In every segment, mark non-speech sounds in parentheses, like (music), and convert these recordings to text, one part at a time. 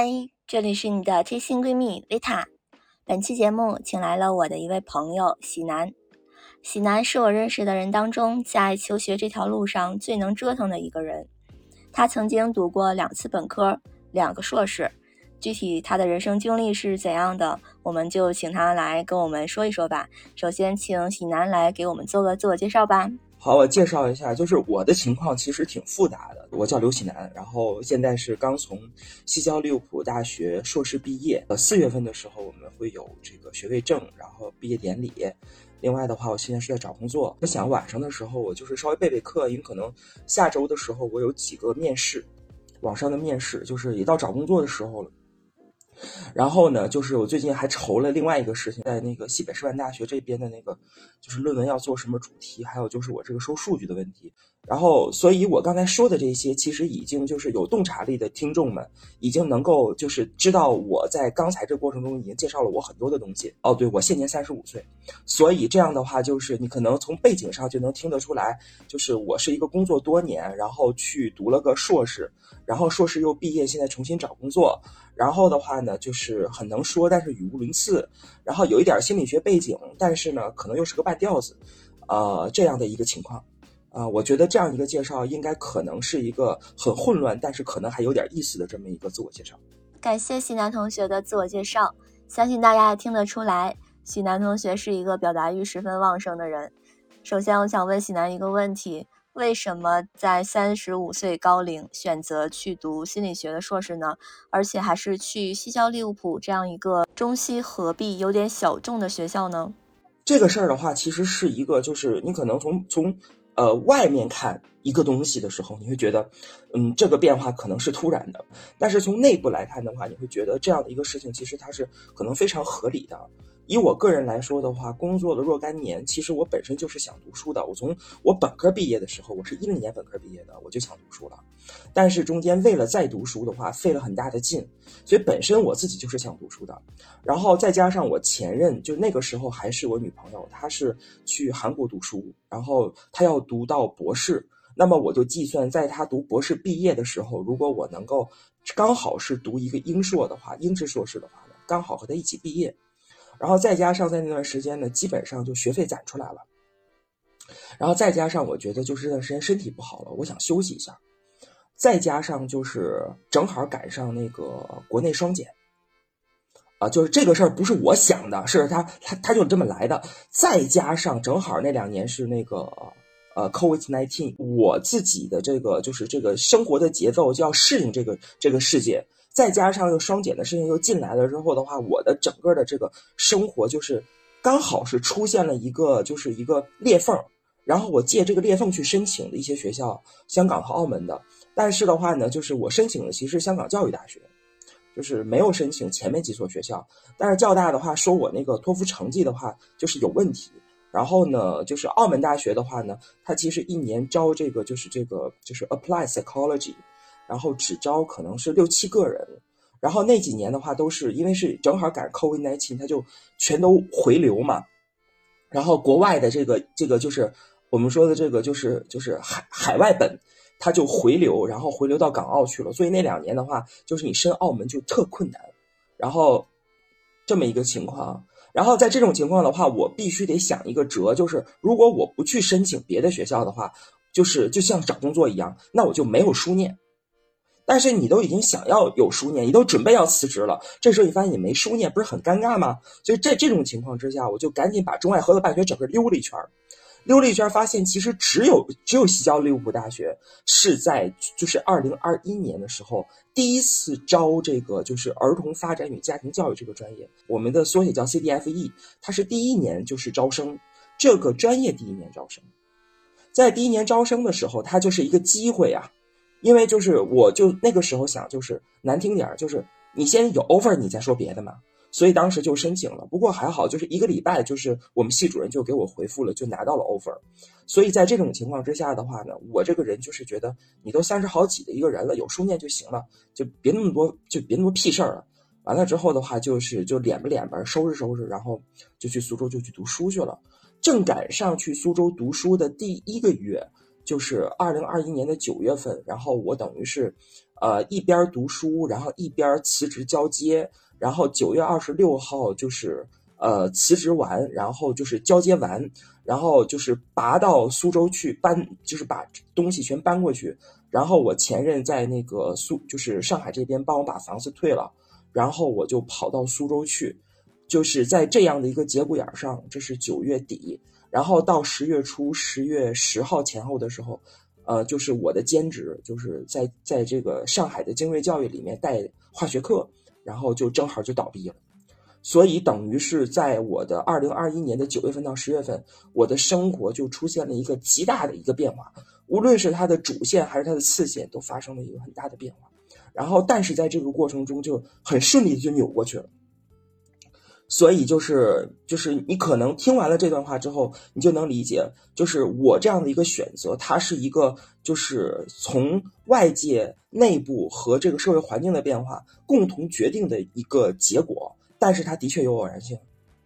嗨，这里是你的贴心闺蜜维塔。本期节目请来了我的一位朋友喜南。喜南是我认识的人当中，在求学这条路上最能折腾的一个人。他曾经读过两次本科，两个硕士。具体他的人生经历是怎样的，我们就请他来跟我们说一说吧。首先，请喜南来给我们做个自我介绍吧。好，我介绍一下，就是我的情况其实挺复杂的。我叫刘喜南，然后现在是刚从西交利物浦大学硕士毕业。呃，四月份的时候我们会有这个学位证，然后毕业典礼。另外的话，我现在是在找工作。我想晚上的时候我就是稍微备备课，因为可能下周的时候我有几个面试，网上的面试，就是也到找工作的时候了。然后呢，就是我最近还愁了另外一个事情，在那个西北师范大学这边的那个，就是论文要做什么主题，还有就是我这个收数据的问题。然后，所以我刚才说的这些，其实已经就是有洞察力的听众们，已经能够就是知道我在刚才这过程中已经介绍了我很多的东西。哦，对，我现年三十五岁，所以这样的话，就是你可能从背景上就能听得出来，就是我是一个工作多年，然后去读了个硕士，然后硕士又毕业，现在重新找工作，然后的话呢，就是很能说，但是语无伦次，然后有一点心理学背景，但是呢，可能又是个半吊子，呃，这样的一个情况。啊，我觉得这样一个介绍应该可能是一个很混乱，但是可能还有点意思的这么一个自我介绍。感谢喜南同学的自我介绍，相信大家也听得出来，喜南同学是一个表达欲十分旺盛的人。首先，我想问喜南一个问题：为什么在三十五岁高龄选择去读心理学的硕士呢？而且还是去西交利物浦这样一个中西合璧、有点小众的学校呢？这个事儿的话，其实是一个，就是你可能从从。呃，外面看一个东西的时候，你会觉得，嗯，这个变化可能是突然的；但是从内部来看的话，你会觉得这样的一个事情其实它是可能非常合理的。以我个人来说的话，工作了若干年，其实我本身就是想读书的。我从我本科毕业的时候，我是一零年本科毕业的，我就想读书了。但是中间为了再读书的话，费了很大的劲，所以本身我自己就是想读书的。然后再加上我前任，就那个时候还是我女朋友，她是去韩国读书，然后她要读到博士。那么我就计算，在她读博士毕业的时候，如果我能够刚好是读一个英硕的话，英制硕士的话呢，刚好和她一起毕业。然后再加上在那段时间呢，基本上就学费攒出来了。然后再加上我觉得就是这段时间身体不好了，我想休息一下。再加上就是正好赶上那个国内双减，啊，就是这个事儿不是我想的，是他他他就这么来的。再加上正好那两年是那个呃 COVID nineteen，我自己的这个就是这个生活的节奏就要适应这个这个世界。再加上又双减的事情又进来了之后的话，我的整个的这个生活就是刚好是出现了一个就是一个裂缝，然后我借这个裂缝去申请的一些学校，香港和澳门的。但是的话呢，就是我申请的其实香港教育大学，就是没有申请前面几所学校。但是教大的话说我那个托福成绩的话就是有问题。然后呢，就是澳门大学的话呢，它其实一年招这个就是这个就是 apply psychology。然后只招可能是六七个人，然后那几年的话都是因为是正好赶 COVID nineteen，他就全都回流嘛。然后国外的这个这个就是我们说的这个就是就是海海外本，他就回流，然后回流到港澳去了。所以那两年的话，就是你申澳门就特困难。然后这么一个情况，然后在这种情况的话，我必须得想一个辙，就是如果我不去申请别的学校的话，就是就像找工作一样，那我就没有书念。但是你都已经想要有书念，你都准备要辞职了，这时候你发现你没书念，不是很尴尬吗？所以在这种情况之下，我就赶紧把中外合作办学整个溜了一圈溜了一圈发现其实只有只有西交利物浦大学是在就是二零二一年的时候第一次招这个就是儿童发展与家庭教育这个专业，我们的缩写叫 CDFE，它是第一年就是招生这个专业第一年招生，在第一年招生的时候，它就是一个机会啊。因为就是我就那个时候想就是难听点儿就是你先有 offer 你再说别的嘛，所以当时就申请了。不过还好就是一个礼拜就是我们系主任就给我回复了，就拿到了 offer。所以在这种情况之下的话呢，我这个人就是觉得你都三十好几的一个人了，有书念就行了，就别那么多就别那么屁事儿了。完了之后的话就是就脸吧脸吧收拾收拾，然后就去苏州就去读书去了。正赶上去苏州读书的第一个月。就是二零二一年的九月份，然后我等于是，呃，一边读书，然后一边辞职交接，然后九月二十六号就是呃辞职完，然后就是交接完，然后就是拔到苏州去搬，就是把东西全搬过去，然后我前任在那个苏就是上海这边帮我把房子退了，然后我就跑到苏州去。就是在这样的一个节骨眼上，这是九月底，然后到十月初，十月十号前后的时候，呃，就是我的兼职，就是在在这个上海的精锐教育里面带化学课，然后就正好就倒闭了，所以等于是在我的二零二一年的九月份到十月份，我的生活就出现了一个极大的一个变化，无论是它的主线还是它的次线，都发生了一个很大的变化，然后但是在这个过程中就很顺利的就扭过去了。所以就是就是你可能听完了这段话之后，你就能理解，就是我这样的一个选择，它是一个就是从外界、内部和这个社会环境的变化共同决定的一个结果。但是它的确有偶然性。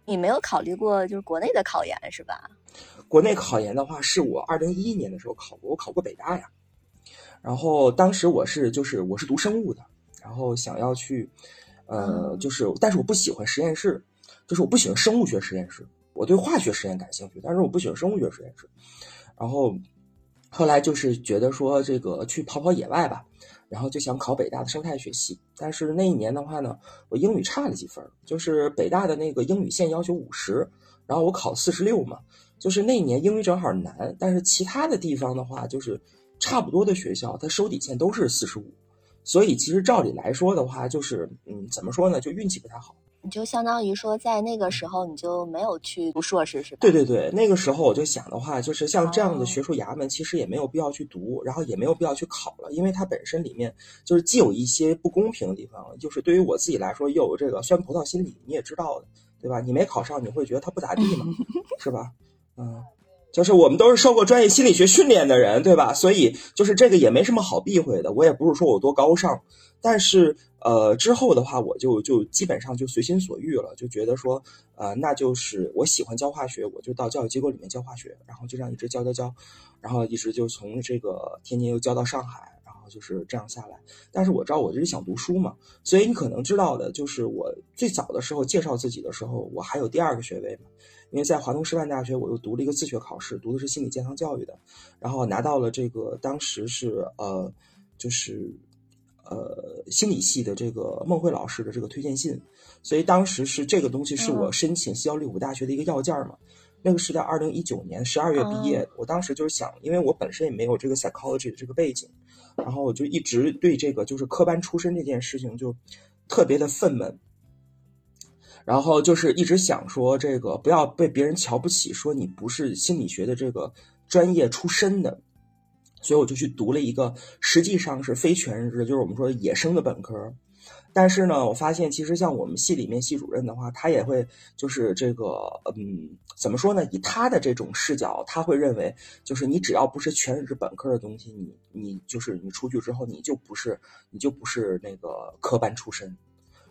你没有考虑过就是国内的考研是吧？国内考研的话，是我二零一一年的时候考过，我考过北大呀。然后当时我是就是我是读生物的，然后想要去，呃，就是但是我不喜欢实验室。就是我不喜欢生物学实验室，我对化学实验感兴趣，但是我不喜欢生物学实验室。然后后来就是觉得说这个去跑跑野外吧，然后就想考北大的生态学系。但是那一年的话呢，我英语差了几分，就是北大的那个英语线要求五十，然后我考四十六嘛，就是那一年英语正好难。但是其他的地方的话，就是差不多的学校，它收底线都是四十五，所以其实照理来说的话，就是嗯，怎么说呢，就运气不太好。你就相当于说，在那个时候你就没有去读硕士，是吧？对对对，那个时候我就想的话，就是像这样的学术衙门，其实也没有必要去读，然后也没有必要去考了，因为它本身里面就是既有一些不公平的地方，就是对于我自己来说，又有这个酸葡萄心理，你也知道的，对吧？你没考上，你会觉得它不咋地嘛，(laughs) 是吧？嗯。就是我们都是受过专业心理学训练的人，对吧？所以就是这个也没什么好避讳的。我也不是说我多高尚，但是呃，之后的话我就就基本上就随心所欲了，就觉得说呃，那就是我喜欢教化学，我就到教育机构里面教化学，然后就这样一直教教教，然后一直就从这个天津又教到上海，然后就是这样下来。但是我知道我就是想读书嘛，所以你可能知道的就是我最早的时候介绍自己的时候，我还有第二个学位嘛。因为在华东师范大学，我又读了一个自学考试，读的是心理健康教育的，然后拿到了这个当时是呃，就是呃心理系的这个孟慧老师的这个推荐信，所以当时是这个东西是我申请西交利武大学的一个要件嘛。那个是在二零一九年十二月毕业，我当时就是想，因为我本身也没有这个 psychology 的这个背景，然后我就一直对这个就是科班出身这件事情就特别的愤懑。然后就是一直想说这个不要被别人瞧不起，说你不是心理学的这个专业出身的，所以我就去读了一个实际上是非全日制，就是我们说野生的本科。但是呢，我发现其实像我们系里面系主任的话，他也会就是这个嗯，怎么说呢？以他的这种视角，他会认为就是你只要不是全日制本科的东西，你你就是你出去之后你就不是你就不是那个科班出身。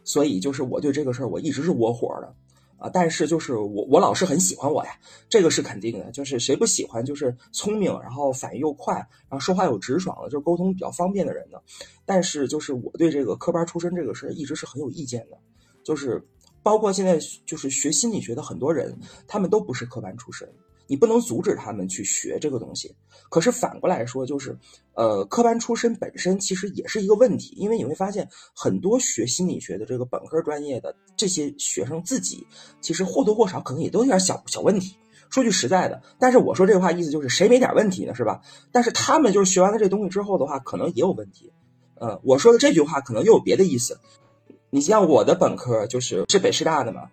所以就是我对这个事儿我一直是窝火的，啊，但是就是我我老师很喜欢我呀，这个是肯定的，就是谁不喜欢就是聪明，然后反应又快，然后说话又直爽的，就是沟通比较方便的人呢。但是就是我对这个科班出身这个事儿一直是很有意见的，就是包括现在就是学心理学的很多人，他们都不是科班出身。你不能阻止他们去学这个东西，可是反过来说，就是，呃，科班出身本身其实也是一个问题，因为你会发现很多学心理学的这个本科专业的这些学生自己，其实或多或少可能也都有点小小问题。说句实在的，但是我说这话意思就是谁没点问题呢，是吧？但是他们就是学完了这东西之后的话，可能也有问题。嗯，我说的这句话可能又有别的意思。你像我的本科就是是北师大的嘛。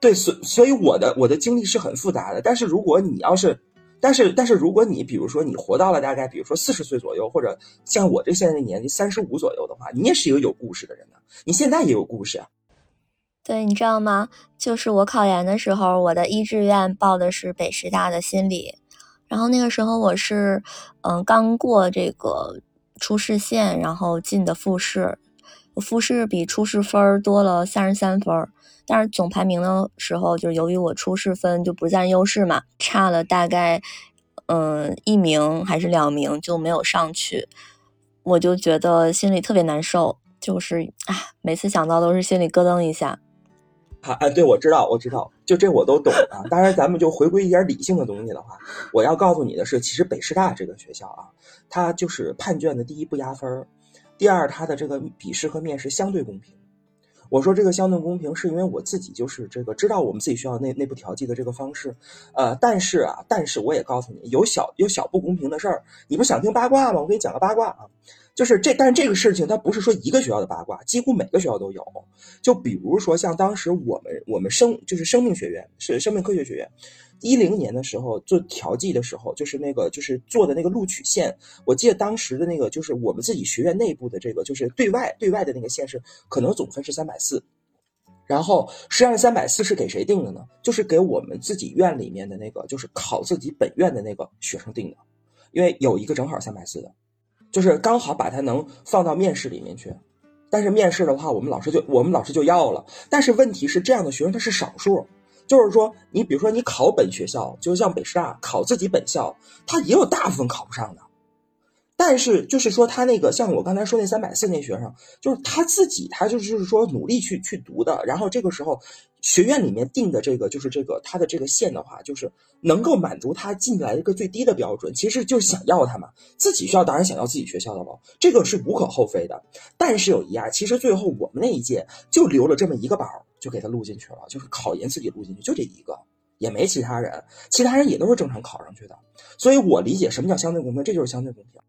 对，所所以我的我的经历是很复杂的。但是如果你要是，但是但是如果你比如说你活到了大概比如说四十岁左右，或者像我这现在的年纪三十五左右的话，你也是一个有故事的人呢。你现在也有故事啊。对，你知道吗？就是我考研的时候，我的一志愿报的是北师大的心理，然后那个时候我是嗯刚过这个初试线，然后进的复试，复试比初试分多了三十三分。但是总排名的时候，就是由于我初试分就不占优势嘛，差了大概嗯，一名还是两名就没有上去，我就觉得心里特别难受，就是啊，每次想到都是心里咯噔一下。啊，哎，对，我知道，我知道，就这我都懂啊。当然，咱们就回归一点理性的东西的话，我要告诉你的是，其实北师大这个学校啊，它就是判卷的第一不压分第二它的这个笔试和面试相对公平。我说这个相对公平，是因为我自己就是这个知道我们自己学校内内部调剂的这个方式，呃，但是啊，但是我也告诉你，有小有小不公平的事儿。你不想听八卦吗？我给你讲个八卦啊。就是这，但是这个事情它不是说一个学校的八卦，几乎每个学校都有。就比如说像当时我们我们生就是生命学院是生命科学学院，一零年的时候做调剂的时候，就是那个就是做的那个录取线，我记得当时的那个就是我们自己学院内部的这个就是对外对外的那个线是可能总分是三百四，然后实际上三百四是给谁定的呢？就是给我们自己院里面的那个就是考自己本院的那个学生定的，因为有一个正好三百四的。就是刚好把它能放到面试里面去，但是面试的话，我们老师就我们老师就要了。但是问题是，这样的学生他是少数。就是说，你比如说你考本学校，就像北师大考自己本校，他也有大部分考不上的。但是就是说，他那个像我刚才说那三百四那学生，就是他自己，他就是说努力去去读的。然后这个时候，学院里面定的这个就是这个他的这个线的话，就是能够满足他进来一个最低的标准。其实就是想要他嘛，自己学校当然想要自己学校的了，这个是无可厚非的。但是有一样，其实最后我们那一届就留了这么一个宝，就给他录进去了，就是考研自己录进去，就这一个，也没其他人，其他人也都是正常考上去的。所以我理解什么叫相对公平，这就是相对公平。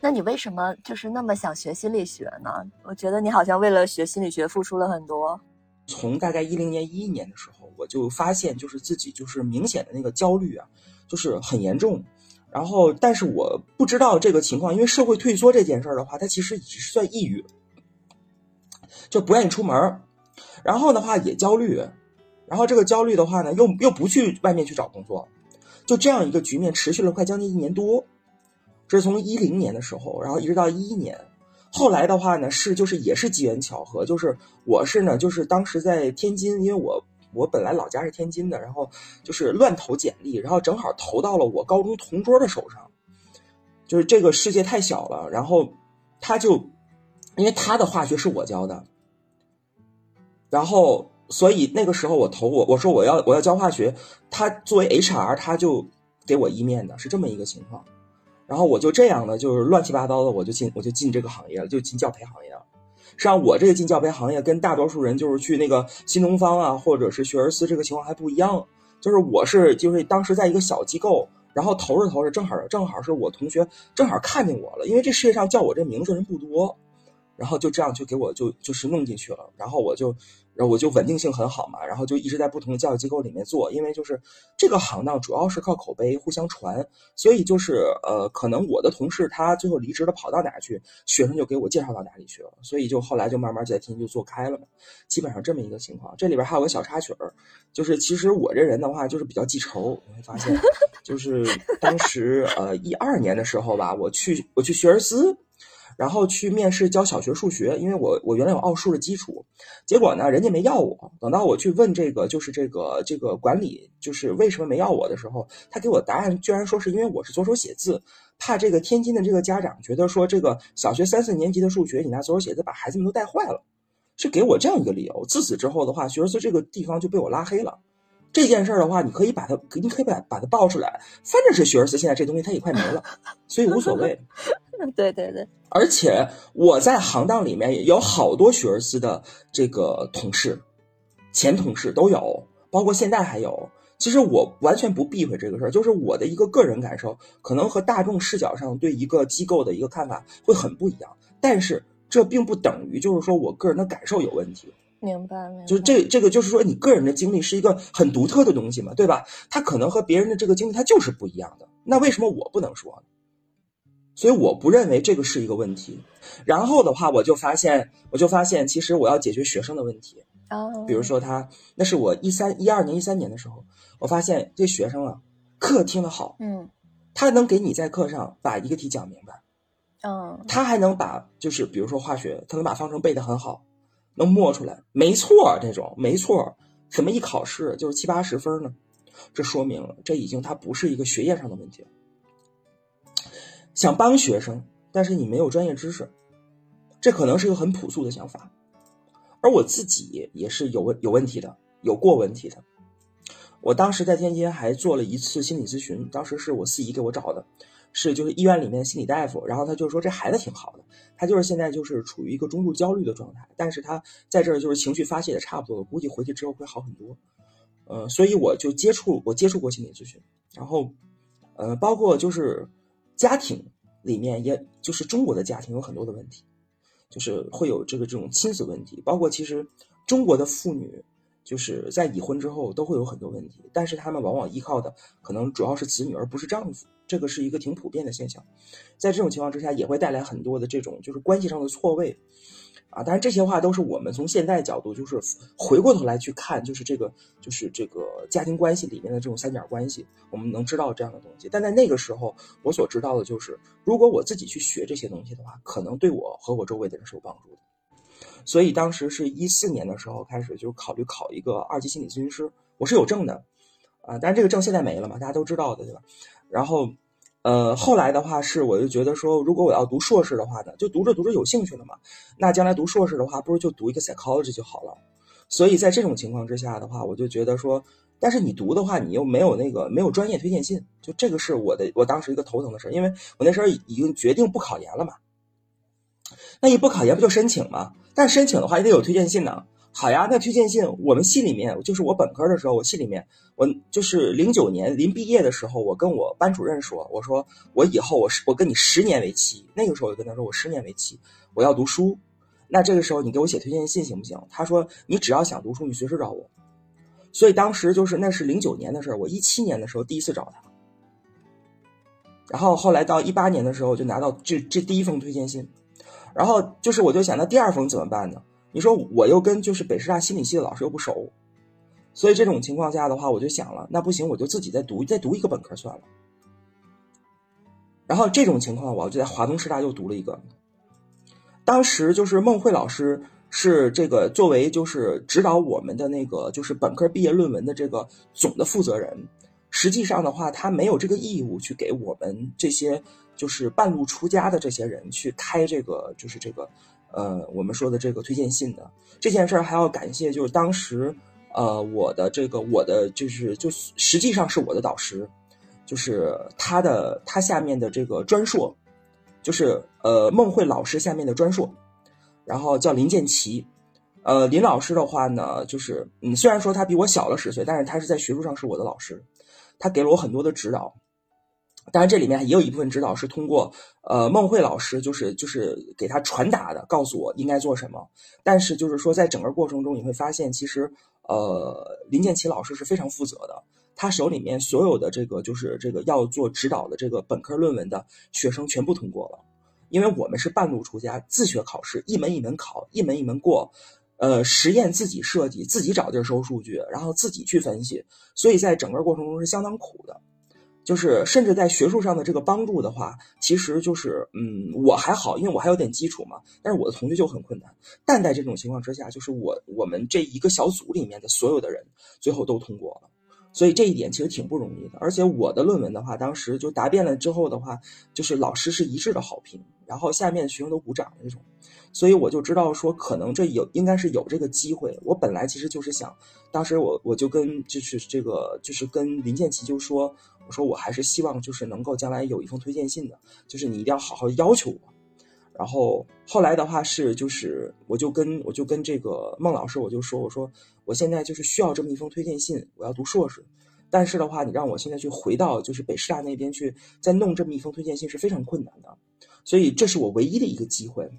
那你为什么就是那么想学心理学呢？我觉得你好像为了学心理学付出了很多。从大概一零年、一一年的时候，我就发现就是自己就是明显的那个焦虑啊，就是很严重。然后，但是我不知道这个情况，因为社会退缩这件事儿的话，它其实只是算抑郁，就不愿意出门然后的话也焦虑，然后这个焦虑的话呢，又又不去外面去找工作，就这样一个局面持续了快将近一年多。这是从一零年的时候，然后一直到一一年，后来的话呢，是就是也是机缘巧合，就是我是呢，就是当时在天津，因为我我本来老家是天津的，然后就是乱投简历，然后正好投到了我高中同桌的手上，就是这个世界太小了，然后他就因为他的化学是我教的，然后所以那个时候我投我我说我要我要教化学，他作为 HR 他就给我一面的，是这么一个情况。然后我就这样的，就是乱七八糟的，我就进我就进这个行业了，就进教培行业了。实际上，我这个进教培行业跟大多数人就是去那个新东方啊，或者是学而思这个情况还不一样。就是我是就是当时在一个小机构，然后投着投着，正好正好是我同学正好看见我了，因为这世界上叫我这名字人不多，然后就这样就给我就就是弄进去了，然后我就。然后我就稳定性很好嘛，然后就一直在不同的教育机构里面做，因为就是这个行当主要是靠口碑互相传，所以就是呃，可能我的同事他最后离职了跑到哪去，学生就给我介绍到哪里去了，所以就后来就慢慢在天津就做开了嘛，基本上这么一个情况。这里边还有个小插曲儿，就是其实我这人的话就是比较记仇，你会发现，(laughs) 就是当时呃一二年的时候吧，我去我去学而思。然后去面试教小学数学，因为我我原来有奥数的基础，结果呢，人家没要我。等到我去问这个，就是这个这个管理，就是为什么没要我的时候，他给我答案居然说是因为我是左手写字，怕这个天津的这个家长觉得说这个小学三四年级的数学你拿左手写字把孩子们都带坏了，是给我这样一个理由。自此之后的话，学而思这个地方就被我拉黑了。这件事儿的话，你可以把它，你可以把把它报出来，反正是学而思现在这东西它也快没了，所以无所谓。(laughs) 对对对，而且我在行当里面有好多学而思的这个同事，前同事都有，包括现在还有。其实我完全不避讳这个事儿，就是我的一个个人感受，可能和大众视角上对一个机构的一个看法会很不一样。但是这并不等于就是说我个人的感受有问题。明白，明白。就是这这个就是说你个人的经历是一个很独特的东西嘛，对吧？他可能和别人的这个经历他就是不一样的。那为什么我不能说呢？所以我不认为这个是一个问题。然后的话，我就发现，我就发现，其实我要解决学生的问题。哦。比如说他，那是我一三一二年、一三年的时候，我发现这学生啊，课听得好。嗯。他能给你在课上把一个题讲明白。嗯。他还能把，就是比如说化学，他能把方程背得很好，能默出来，没错，这种没错。怎么一考试就是七八十分呢？这说明了，这已经他不是一个学业上的问题了。想帮学生，但是你没有专业知识，这可能是一个很朴素的想法。而我自己也是有问有问题的，有过问题的。我当时在天津还做了一次心理咨询，当时是我四姨给我找的，是就是医院里面的心理大夫，然后他就说这孩子挺好的，他就是现在就是处于一个中度焦虑的状态，但是他在这儿就是情绪发泄的差不多了，估计回去之后会好很多。呃，所以我就接触我接触过心理咨询，然后呃，包括就是家庭里面，也就是中国的家庭有很多的问题，就是会有这个这种亲子问题，包括其实中国的妇女就是在已婚之后都会有很多问题，但是他们往往依靠的可能主要是子女而不是丈夫，这个是一个挺普遍的现象，在这种情况之下也会带来很多的这种就是关系上的错位。啊，当然这些话都是我们从现在角度，就是回过头来去看，就是这个，就是这个家庭关系里面的这种三角关系，我们能知道这样的东西。但在那个时候，我所知道的就是，如果我自己去学这些东西的话，可能对我和我周围的人是有帮助的。所以当时是一四年的时候开始就考虑考一个二级心理咨询师，我是有证的，啊，但是这个证现在没了嘛，大家都知道的，对吧？然后。呃，后来的话是，我就觉得说，如果我要读硕士的话呢，就读着读着有兴趣了嘛，那将来读硕士的话，不如就读一个 psychology 就好了。所以在这种情况之下的话，我就觉得说，但是你读的话，你又没有那个没有专业推荐信，就这个是我的我当时一个头疼的事，因为我那时候已经决定不考研了嘛。那你不考研不就申请吗？但申请的话也得有推荐信呢。好呀，那推荐信我们系里面，就是我本科的时候，我系里面，我就是零九年临毕业的时候，我跟我班主任说，我说我以后我是我跟你十年为期，那个时候我就跟他说我十年为期，我要读书，那这个时候你给我写推荐信行不行？他说你只要想读书，你随时找我。所以当时就是那是零九年的事儿，我一七年的时候第一次找他，然后后来到一八年的时候就拿到这这第一封推荐信，然后就是我就想那第二封怎么办呢？你说我又跟就是北师大心理系的老师又不熟，所以这种情况下的话，我就想了，那不行，我就自己再读再读一个本科算了。然后这种情况，我就在华东师大又读了一个。当时就是孟慧老师是这个作为就是指导我们的那个就是本科毕业论文的这个总的负责人，实际上的话，他没有这个义务去给我们这些就是半路出家的这些人去开这个就是这个。呃，我们说的这个推荐信的这件事儿，还要感谢，就是当时，呃，我的这个我的就是就实际上是我的导师，就是他的他下面的这个专硕，就是呃孟慧老师下面的专硕，然后叫林建奇，呃林老师的话呢，就是嗯虽然说他比我小了十岁，但是他是在学术上是我的老师，他给了我很多的指导。当然，这里面也有一部分指导是通过呃孟慧老师，就是就是给他传达的，告诉我应该做什么。但是就是说，在整个过程中，你会发现，其实呃林建奇老师是非常负责的，他手里面所有的这个就是这个要做指导的这个本科论文的学生全部通过了，因为我们是半路出家，自学考试，一门一门考，一门一门过，呃实验自己设计，自己找地儿收数据，然后自己去分析，所以在整个过程中是相当苦的。就是甚至在学术上的这个帮助的话，其实就是嗯，我还好，因为我还有点基础嘛。但是我的同学就很困难。但在这种情况之下，就是我我们这一个小组里面的所有的人最后都通过了，所以这一点其实挺不容易的。而且我的论文的话，当时就答辩了之后的话，就是老师是一致的好评，然后下面学生都鼓掌那种。所以我就知道说，可能这有应该是有这个机会。我本来其实就是想，当时我我就跟就是这个就是跟林建奇就说，我说我还是希望就是能够将来有一封推荐信的，就是你一定要好好要求我。然后后来的话是就是我就跟我就跟这个孟老师我就说我说我现在就是需要这么一封推荐信，我要读硕士，但是的话你让我现在去回到就是北师大那边去再弄这么一封推荐信是非常困难的，所以这是我唯一的一个机会。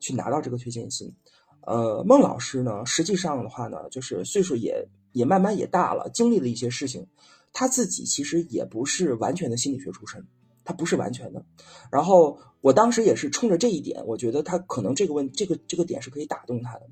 去拿到这个推荐信，呃，孟老师呢，实际上的话呢，就是岁数也也慢慢也大了，经历了一些事情，他自己其实也不是完全的心理学出身，他不是完全的。然后我当时也是冲着这一点，我觉得他可能这个问这个这个点是可以打动他的。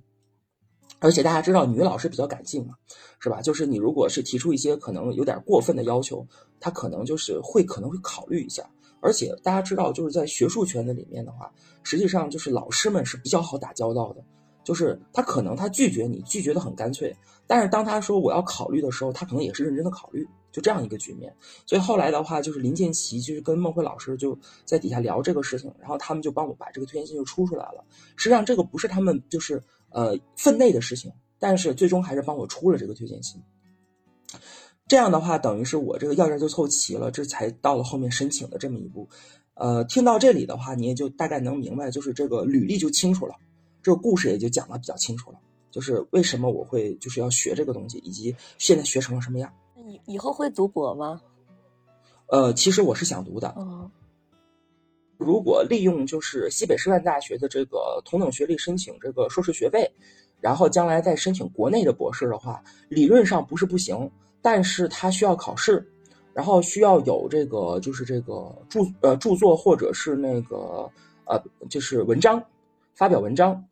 而且大家知道，女老师比较感性嘛，是吧？就是你如果是提出一些可能有点过分的要求，他可能就是会可能会考虑一下。而且大家知道，就是在学术圈子里面的话，实际上就是老师们是比较好打交道的。就是他可能他拒绝你，拒绝的很干脆，但是当他说我要考虑的时候，他可能也是认真的考虑。就这样一个局面。所以后来的话，就是林建奇就是跟孟辉老师就在底下聊这个事情，然后他们就帮我把这个推荐信就出出来了。实际上这个不是他们就是呃分内的事情，但是最终还是帮我出了这个推荐信。这样的话，等于是我这个要件就凑齐了，这才到了后面申请的这么一步。呃，听到这里的话，你也就大概能明白，就是这个履历就清楚了，这个故事也就讲的比较清楚了，就是为什么我会就是要学这个东西，以及现在学成了什么样。那你以后会读博吗？呃，其实我是想读的。嗯，如果利用就是西北师范大学的这个同等学历申请这个硕士学位，然后将来再申请国内的博士的话，理论上不是不行，但是它需要考试。然后需要有这个，就是这个著呃著作或者是那个呃就是文章，发表文章。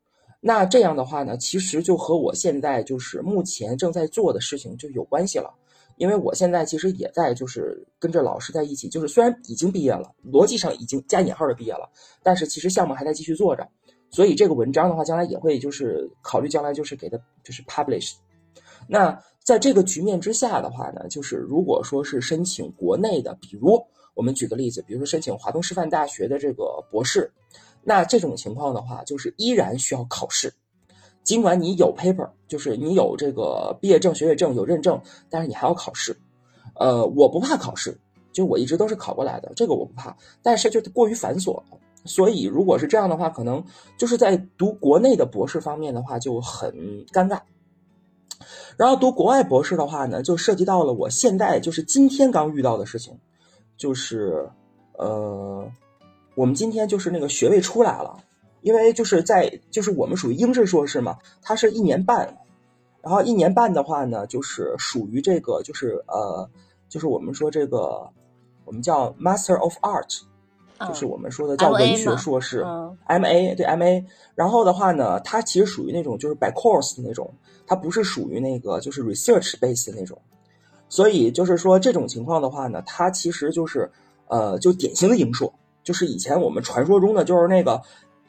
那这样的话呢，其实就和我现在就是目前正在做的事情就有关系了。因为我现在其实也在就是跟着老师在一起，就是虽然已经毕业了，逻辑上已经加引号的毕业了，但是其实项目还在继续做着。所以这个文章的话，将来也会就是考虑将来就是给它就是 publish。那。在这个局面之下的话呢，就是如果说是申请国内的，比如我们举个例子，比如说申请华东师范大学的这个博士，那这种情况的话，就是依然需要考试。尽管你有 paper，就是你有这个毕业证、学位证有认证，但是你还要考试。呃，我不怕考试，就我一直都是考过来的，这个我不怕。但是就过于繁琐，所以如果是这样的话，可能就是在读国内的博士方面的话就很尴尬。然后读国外博士的话呢，就涉及到了我现在就是今天刚遇到的事情，就是，呃，我们今天就是那个学位出来了，因为就是在就是我们属于英制硕士嘛，它是一年半，然后一年半的话呢，就是属于这个就是呃，就是我们说这个我们叫 Master of Art。就是我们说的叫文学硕士，M A 对 M A，然后的话呢，它其实属于那种就是 by course 的那种，它不是属于那个就是 research base 的那种，所以就是说这种情况的话呢，它其实就是呃就典型的英硕，就是以前我们传说中的就是那个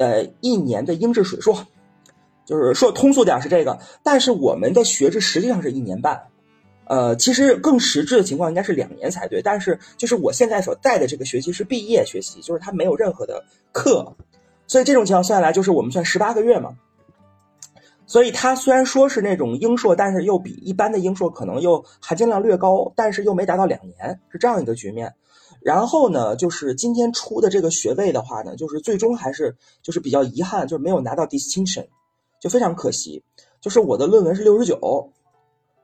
呃一年的英制水硕，就是说通俗点是这个，但是我们的学制实际上是一年半。呃，其实更实质的情况应该是两年才对，但是就是我现在所带的这个学期是毕业学习，就是它没有任何的课，所以这种情况算下来就是我们算十八个月嘛。所以它虽然说是那种英硕，但是又比一般的英硕可能又含金量略高，但是又没达到两年，是这样一个局面。然后呢，就是今天出的这个学位的话呢，就是最终还是就是比较遗憾，就是没有拿到 distinction，就非常可惜。就是我的论文是六十九。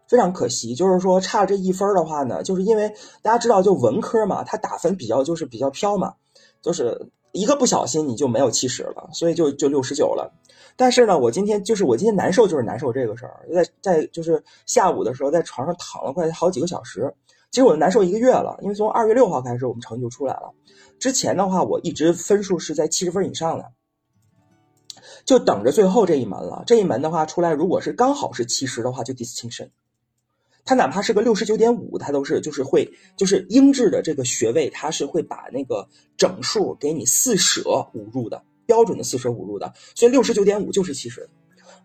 非常可惜，就是说差这一分的话呢，就是因为大家知道，就文科嘛，它打分比较就是比较飘嘛，就是一个不小心你就没有七十了，所以就就六十九了。但是呢，我今天就是我今天难受，就是难受这个事儿，在在就是下午的时候在床上躺了快好几个小时，其实我难受一个月了，因为从二月六号开始我们成绩就出来了，之前的话我一直分数是在七十分以上的，就等着最后这一门了。这一门的话出来，如果是刚好是七十的话，就 distinction。他哪怕是个六十九点五，他都是就是会就是英制的这个学位，他是会把那个整数给你四舍五入的标准的四舍五入的，所以六十九点五就是七十。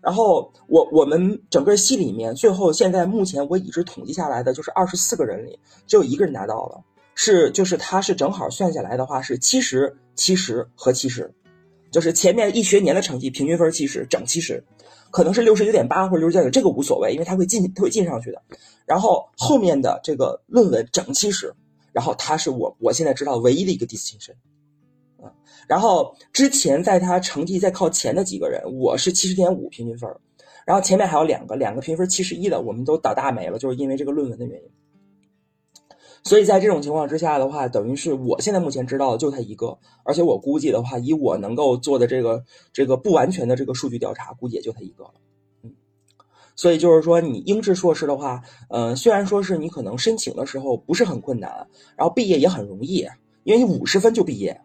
然后我我们整个系里面，最后现在目前我已知统计下来的就是二十四个人里，只有一个人拿到了，是就是他是正好算下来的话是七十七十和七十，就是前面一学年的成绩平均分七十整七十。可能是六十九点八或者六十九点，这个无所谓，因为他会进，他会进上去的。然后后面的这个论文整七十，然后他是我我现在知道唯一的一个 distinction，然后之前在他成绩在靠前的几个人，我是七十点五平均分，然后前面还有两个，两个评分七十一的，我们都倒大霉了，就是因为这个论文的原因。所以在这种情况之下的话，等于是我现在目前知道的就他一个，而且我估计的话，以我能够做的这个这个不完全的这个数据调查，估计也就他一个了。嗯，所以就是说，你英制硕士的话，呃，虽然说是你可能申请的时候不是很困难，然后毕业也很容易，因为你五十分就毕业，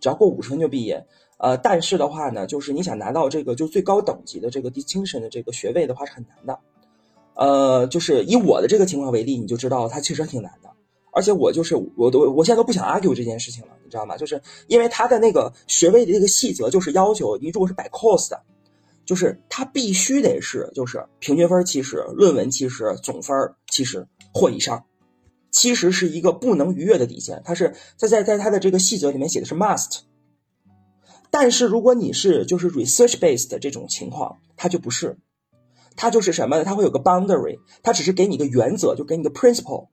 只要过五十分就毕业。呃，但是的话呢，就是你想拿到这个就最高等级的这个 distinction 的这个学位的话是很难的。呃，就是以我的这个情况为例，你就知道它确实挺难的。而且我就是我都我现在都不想 argue 这件事情了，你知道吗？就是因为他的那个学位的这个细则，就是要求你如果是摆 course 的，就是他必须得是就是平均分七十，论文七十，总分七十或以上，其实是一个不能逾越的底线，它是在在在它的这个细则里面写的是 must。但是如果你是就是 research based 的这种情况，它就不是，它就是什么呢？它会有个 boundary，它只是给你一个原则，就给你个 principle。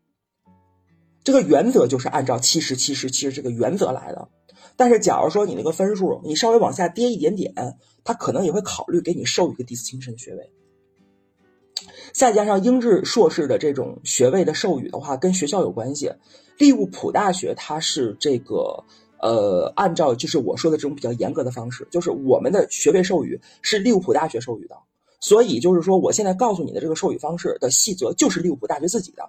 这个原则就是按照七十七十七十这个原则来的。但是假如说你那个分数你稍微往下跌一点点，它可能也会考虑给你授予一个 distinction 学位。再加上英制硕士的这种学位的授予的话，跟学校有关系。利物浦大学它是这个呃，按照就是我说的这种比较严格的方式，就是我们的学位授予是利物浦大学授予的，所以就是说我现在告诉你的这个授予方式的细则就是利物浦大学自己的。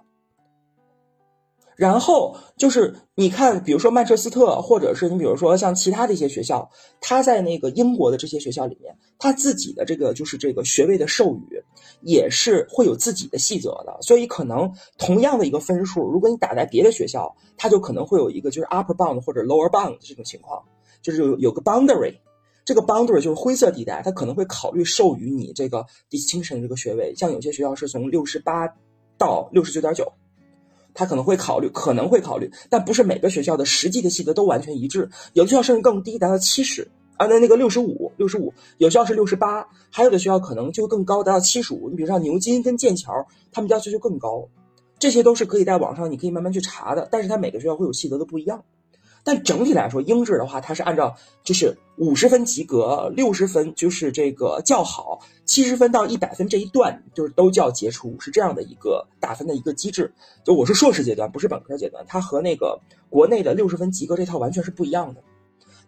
然后就是你看，比如说曼彻斯特，或者是你比如说像其他的一些学校，他在那个英国的这些学校里面，他自己的这个就是这个学位的授予，也是会有自己的细则的。所以可能同样的一个分数，如果你打在别的学校，它就可能会有一个就是 upper bound 或者 lower bound 这种情况，就是有有个 boundary，这个 boundary 就是灰色地带，它可能会考虑授予你这个 distinction 这个学位。像有些学校是从六十八到六十九点九。他可能会考虑，可能会考虑，但不是每个学校的实际的细则都完全一致。有的学校甚至更低，达到七十啊，那那个六十五，六十五，有学校是六十八，还有的学校可能就更高，达到七十五。你比如像牛津跟剑桥，他们要求就更高。这些都是可以在网上你可以慢慢去查的，但是它每个学校会有细则的不一样。但整体来说，英制的话，它是按照就是五十分及格，六十分就是这个较好，七十分到一百分这一段就是都叫杰出，是这样的一个打分的一个机制。就我是硕士阶段，不是本科阶段，它和那个国内的六十分及格这套完全是不一样的。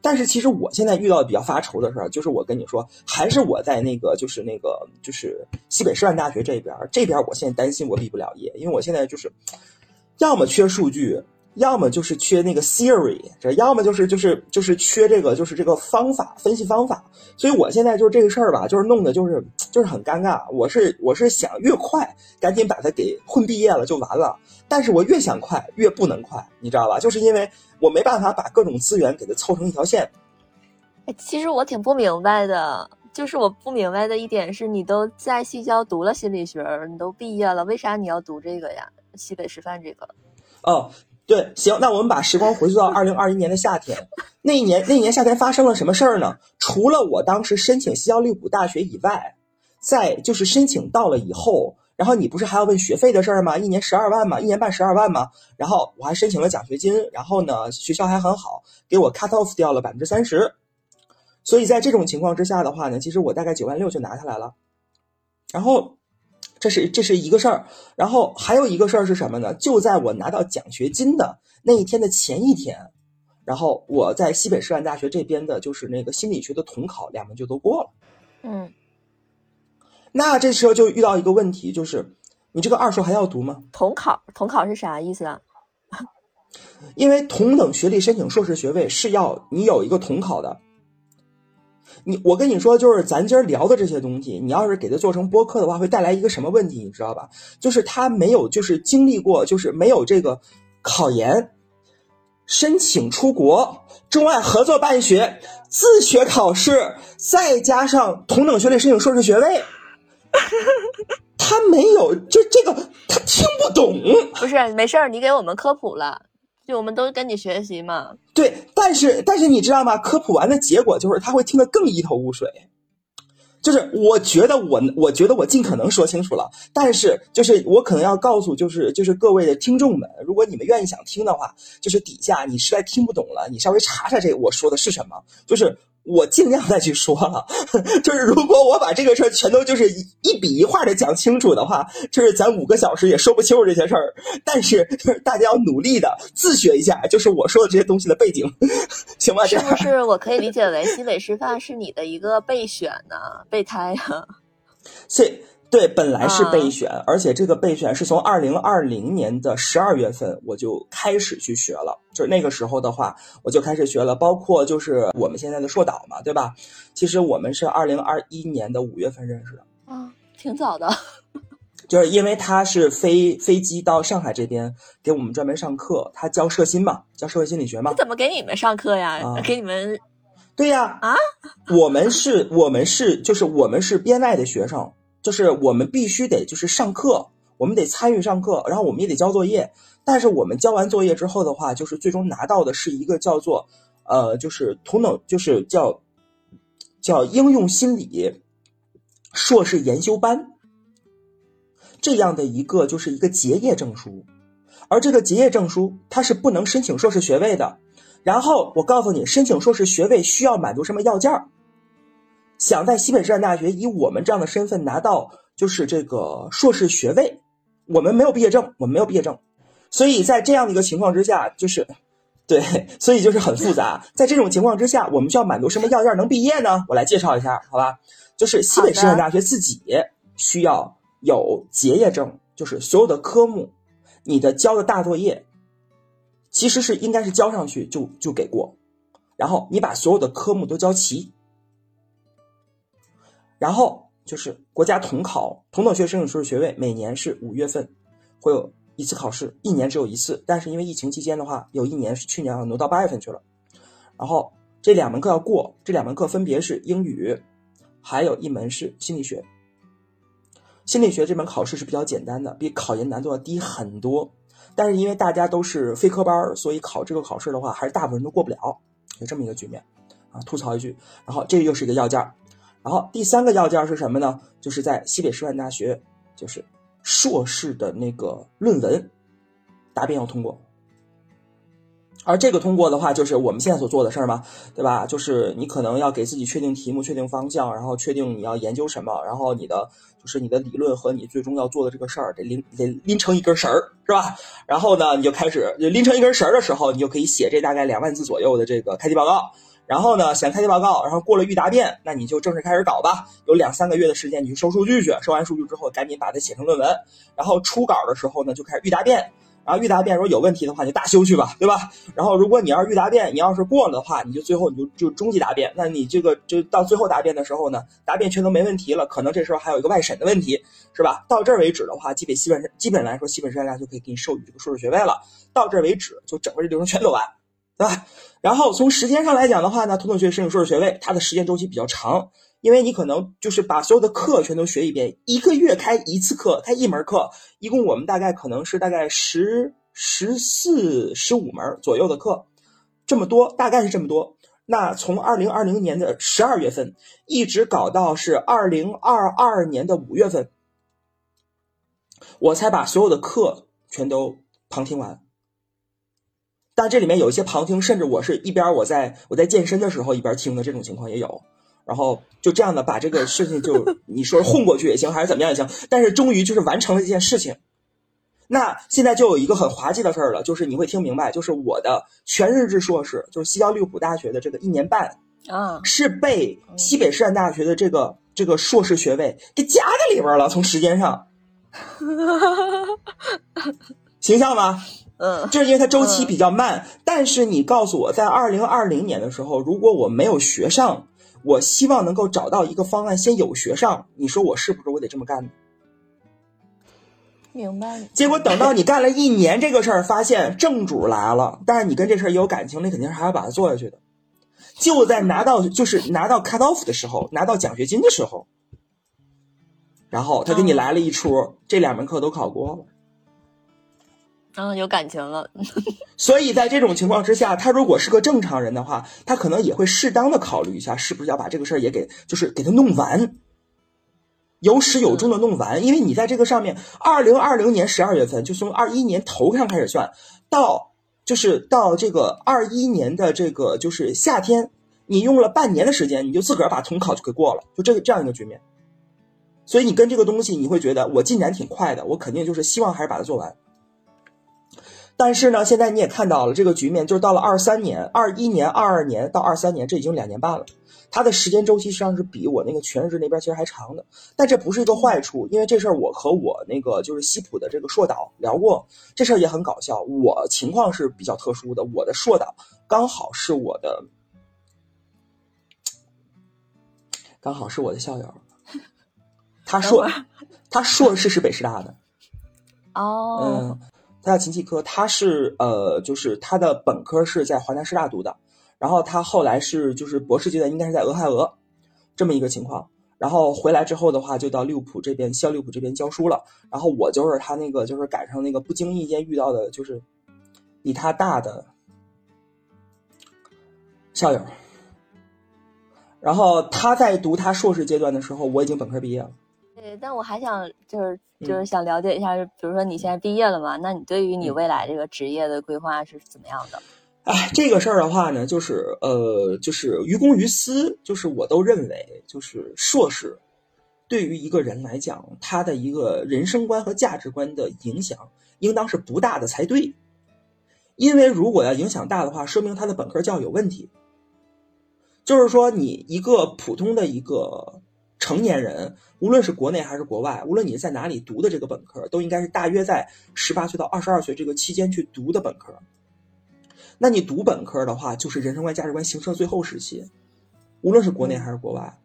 但是其实我现在遇到的比较发愁的事儿，就是我跟你说，还是我在那个就是那个就是西北师范大学这边，这边我现在担心我毕不了业，因为我现在就是要么缺数据。要么就是缺那个 theory，这要么就是就是就是缺这个就是这个方法分析方法，所以我现在就是这个事儿吧，就是弄的就是就是很尴尬。我是我是想越快赶紧把它给混毕业了就完了，但是我越想快越不能快，你知道吧？就是因为我没办法把各种资源给它凑成一条线。哎，其实我挺不明白的，就是我不明白的一点是你都在西交读了心理学，你都毕业了，为啥你要读这个呀？西北师范这个？哦。对，行，那我们把时光回溯到二零二一年的夏天，那一年那一年夏天发生了什么事儿呢？除了我当时申请西交利物浦大学以外，在就是申请到了以后，然后你不是还要问学费的事儿吗？一年十二万吗？一年半十二万吗？然后我还申请了奖学金，然后呢，学校还很好，给我 cut off 掉了百分之三十，所以在这种情况之下的话呢，其实我大概九万六就拿下来了，然后。这是这是一个事儿，然后还有一个事儿是什么呢？就在我拿到奖学金的那一天的前一天，然后我在西北师范大学这边的，就是那个心理学的统考两门就都过了。嗯，那这时候就遇到一个问题，就是你这个二硕还要读吗？统考，统考是啥意思啊？(laughs) 因为同等学历申请硕士学位是要你有一个统考的。你我跟你说，就是咱今儿聊的这些东西，你要是给它做成播客的话，会带来一个什么问题，你知道吧？就是他没有，就是经历过，就是没有这个考研、申请出国、中外合作办学、自学考试，再加上同等学历申请硕士学位，他没有，就这个他听不懂。不是，没事儿，你给我们科普了。就我们都跟你学习嘛，对，但是但是你知道吗？科普完的结果就是他会听得更一头雾水。就是我觉得我我觉得我尽可能说清楚了，但是就是我可能要告诉就是就是各位的听众们，如果你们愿意想听的话，就是底下你实在听不懂了，你稍微查查这我说的是什么，就是。我尽量再去说了，(laughs) 就是如果我把这个事儿全都就是一笔一画的讲清楚的话，就是咱五个小时也说不清楚这些事儿。但是就是大家要努力的自学一下，就是我说的这些东西的背景，行吗？是不是我 (laughs) 可以理解为西北师范是你的一个备选呢？备胎啊？是。对，本来是备选，而且这个备选是从二零二零年的十二月份我就开始去学了，就是那个时候的话，我就开始学了，包括就是我们现在的硕导嘛，对吧？其实我们是二零二一年的五月份认识的，啊，挺早的。就是因为他是飞飞机到上海这边给我们专门上课，他教社心嘛，教社会心理学嘛。怎么给你们上课呀？给你们？对呀。啊？我们是，我们是，就是我们是编外的学生。就是我们必须得就是上课，我们得参与上课，然后我们也得交作业。但是我们交完作业之后的话，就是最终拿到的是一个叫做呃，就是同等，就是叫叫应用心理硕士研修班这样的一个就是一个结业证书。而这个结业证书它是不能申请硕士学位的。然后我告诉你，申请硕士学位需要满足什么要件儿？想在西北师范大学以我们这样的身份拿到就是这个硕士学位，我们没有毕业证，我们没有毕业证，所以在这样的一个情况之下，就是对，所以就是很复杂。在这种情况之下，我们需要满足什么要件能毕业呢？我来介绍一下，好吧？就是西北师范大学自己需要有结业证，就是所有的科目，你的交的大作业，其实是应该是交上去就就给过，然后你把所有的科目都交齐。然后就是国家统考，同等学申请硕士学位，每年是五月份会有一次考试，一年只有一次。但是因为疫情期间的话，有一年是去年要挪到八月份去了。然后这两门课要过，这两门课分别是英语，还有一门是心理学。心理学这门考试是比较简单的，比考研难度要低很多。但是因为大家都是非科班，所以考这个考试的话，还是大部分人都过不了，有这么一个局面啊。吐槽一句，然后这又是一个要件。然后第三个要件是什么呢？就是在西北师范大学，就是硕士的那个论文答辩要通过。而这个通过的话，就是我们现在所做的事儿嘛，对吧？就是你可能要给自己确定题目、确定方向，然后确定你要研究什么，然后你的就是你的理论和你最终要做的这个事儿得拎得拎成一根绳儿，是吧？然后呢，你就开始就拎成一根绳儿的时候，你就可以写这大概两万字左右的这个开题报告。然后呢，写开题报告，然后过了预答辩，那你就正式开始搞吧。有两三个月的时间，你去收数据去。收完数据之后，赶紧把它写成论文。然后初稿的时候呢，就开始预答辩。然后预答辩如果有问题的话，就大修去吧，对吧？然后如果你要是预答辩，你要是过了的话，你就最后你就就中级答辩。那你这个就到最后答辩的时候呢，答辩全都没问题了，可能这时候还有一个外审的问题，是吧？到这儿为止的话，基本基本基本来说，西北师范大学就可以给你授予这个硕士学位了。到这儿为止，就整个这流程全走完。对吧？然后从时间上来讲的话呢，同等学申请硕士学位，它的时间周期比较长，因为你可能就是把所有的课全都学一遍，一个月开一次课，开一门课，一共我们大概可能是大概十十四十五门左右的课，这么多，大概是这么多。那从二零二零年的十二月份一直搞到是二零二二年的五月份，我才把所有的课全都旁听完。但这里面有一些旁听，甚至我是一边我在我在健身的时候一边听的这种情况也有，然后就这样的把这个事情就 (laughs) 你说混过去也行，还是怎么样也行，但是终于就是完成了这件事情。那现在就有一个很滑稽的事儿了，就是你会听明白，就是我的全日制硕士，就是西交利物浦大学的这个一年半啊，是被西北师范大学的这个这个硕士学位给夹在里边了，从时间上，(laughs) 形象吗？嗯，就是因为它周期比较慢。但是你告诉我，在二零二零年的时候，如果我没有学上，我希望能够找到一个方案，先有学上。你说我是不是我得这么干呢？明白。结果等到你干了一年这个事儿，发现正主来了，但是你跟这事儿也有感情，你肯定是还要把它做下去的。就在拿到就是拿到 cut off 的时候，拿到奖学金的时候，然后他给你来了一出，这两门课都考过了。嗯，有感情了。(laughs) 所以在这种情况之下，他如果是个正常人的话，他可能也会适当的考虑一下，是不是要把这个事儿也给，就是给他弄完，有始有终的弄完。因为你在这个上面，二零二零年十二月份就从二一年头上开始算，到就是到这个二一年的这个就是夏天，你用了半年的时间，你就自个儿把统考就给过了，就这个这样一个局面。所以你跟这个东西，你会觉得我进展挺快的，我肯定就是希望还是把它做完。但是呢，现在你也看到了这个局面，就是到了二三年、二一年、二二年到二三年，这已经两年半了。它的时间周期实际上是比我那个全日制那边其实还长的。但这不是一个坏处，因为这事儿我和我那个就是西普的这个硕导聊过，这事儿也很搞笑。我情况是比较特殊的，我的硕导刚好是我的，刚好是我的校友。他硕，他硕士是北师大的。哦。嗯。他叫秦继科，他是呃，就是他的本科是在华南师大读的，然后他后来是就是博士阶段应该是在俄亥俄这么一个情况，然后回来之后的话，就到利物浦这边，校利物浦这边教书了。然后我就是他那个，就是赶上那个不经意间遇到的，就是比他大的校友。然后他在读他硕士阶段的时候，我已经本科毕业了。对，但我还想就是就是想了解一下，比如说你现在毕业了嘛？那你对于你未来这个职业的规划是怎么样的？哎，这个事儿的话呢，就是呃，就是于公于私，就是我都认为，就是硕士对于一个人来讲，他的一个人生观和价值观的影响，应当是不大的才对。因为如果要影响大的话，说明他的本科教育有问题。就是说，你一个普通的一个成年人，无论是国内还是国外，无论你在哪里读的这个本科，都应该是大约在十八岁到二十二岁这个期间去读的本科。那你读本科的话，就是人生观、价值观形成的最后时期，无论是国内还是国外。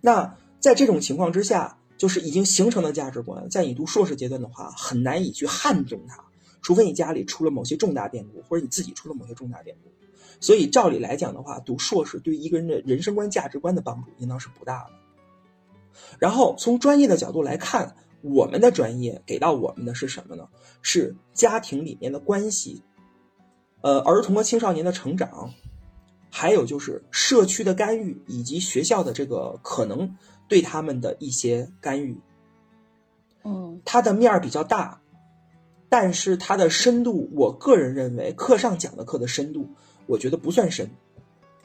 那在这种情况之下，就是已经形成的价值观，在你读硕士阶段的话，很难以去撼动它，除非你家里出了某些重大变故，或者你自己出了某些重大变故。所以照理来讲的话，读硕士对一个人的人生观、价值观的帮助应当是不大的。然后从专业的角度来看，我们的专业给到我们的是什么呢？是家庭里面的关系。呃，儿童和青少年的成长，还有就是社区的干预，以及学校的这个可能对他们的一些干预。嗯，它的面儿比较大，但是它的深度，我个人认为课上讲的课的深度，我觉得不算深。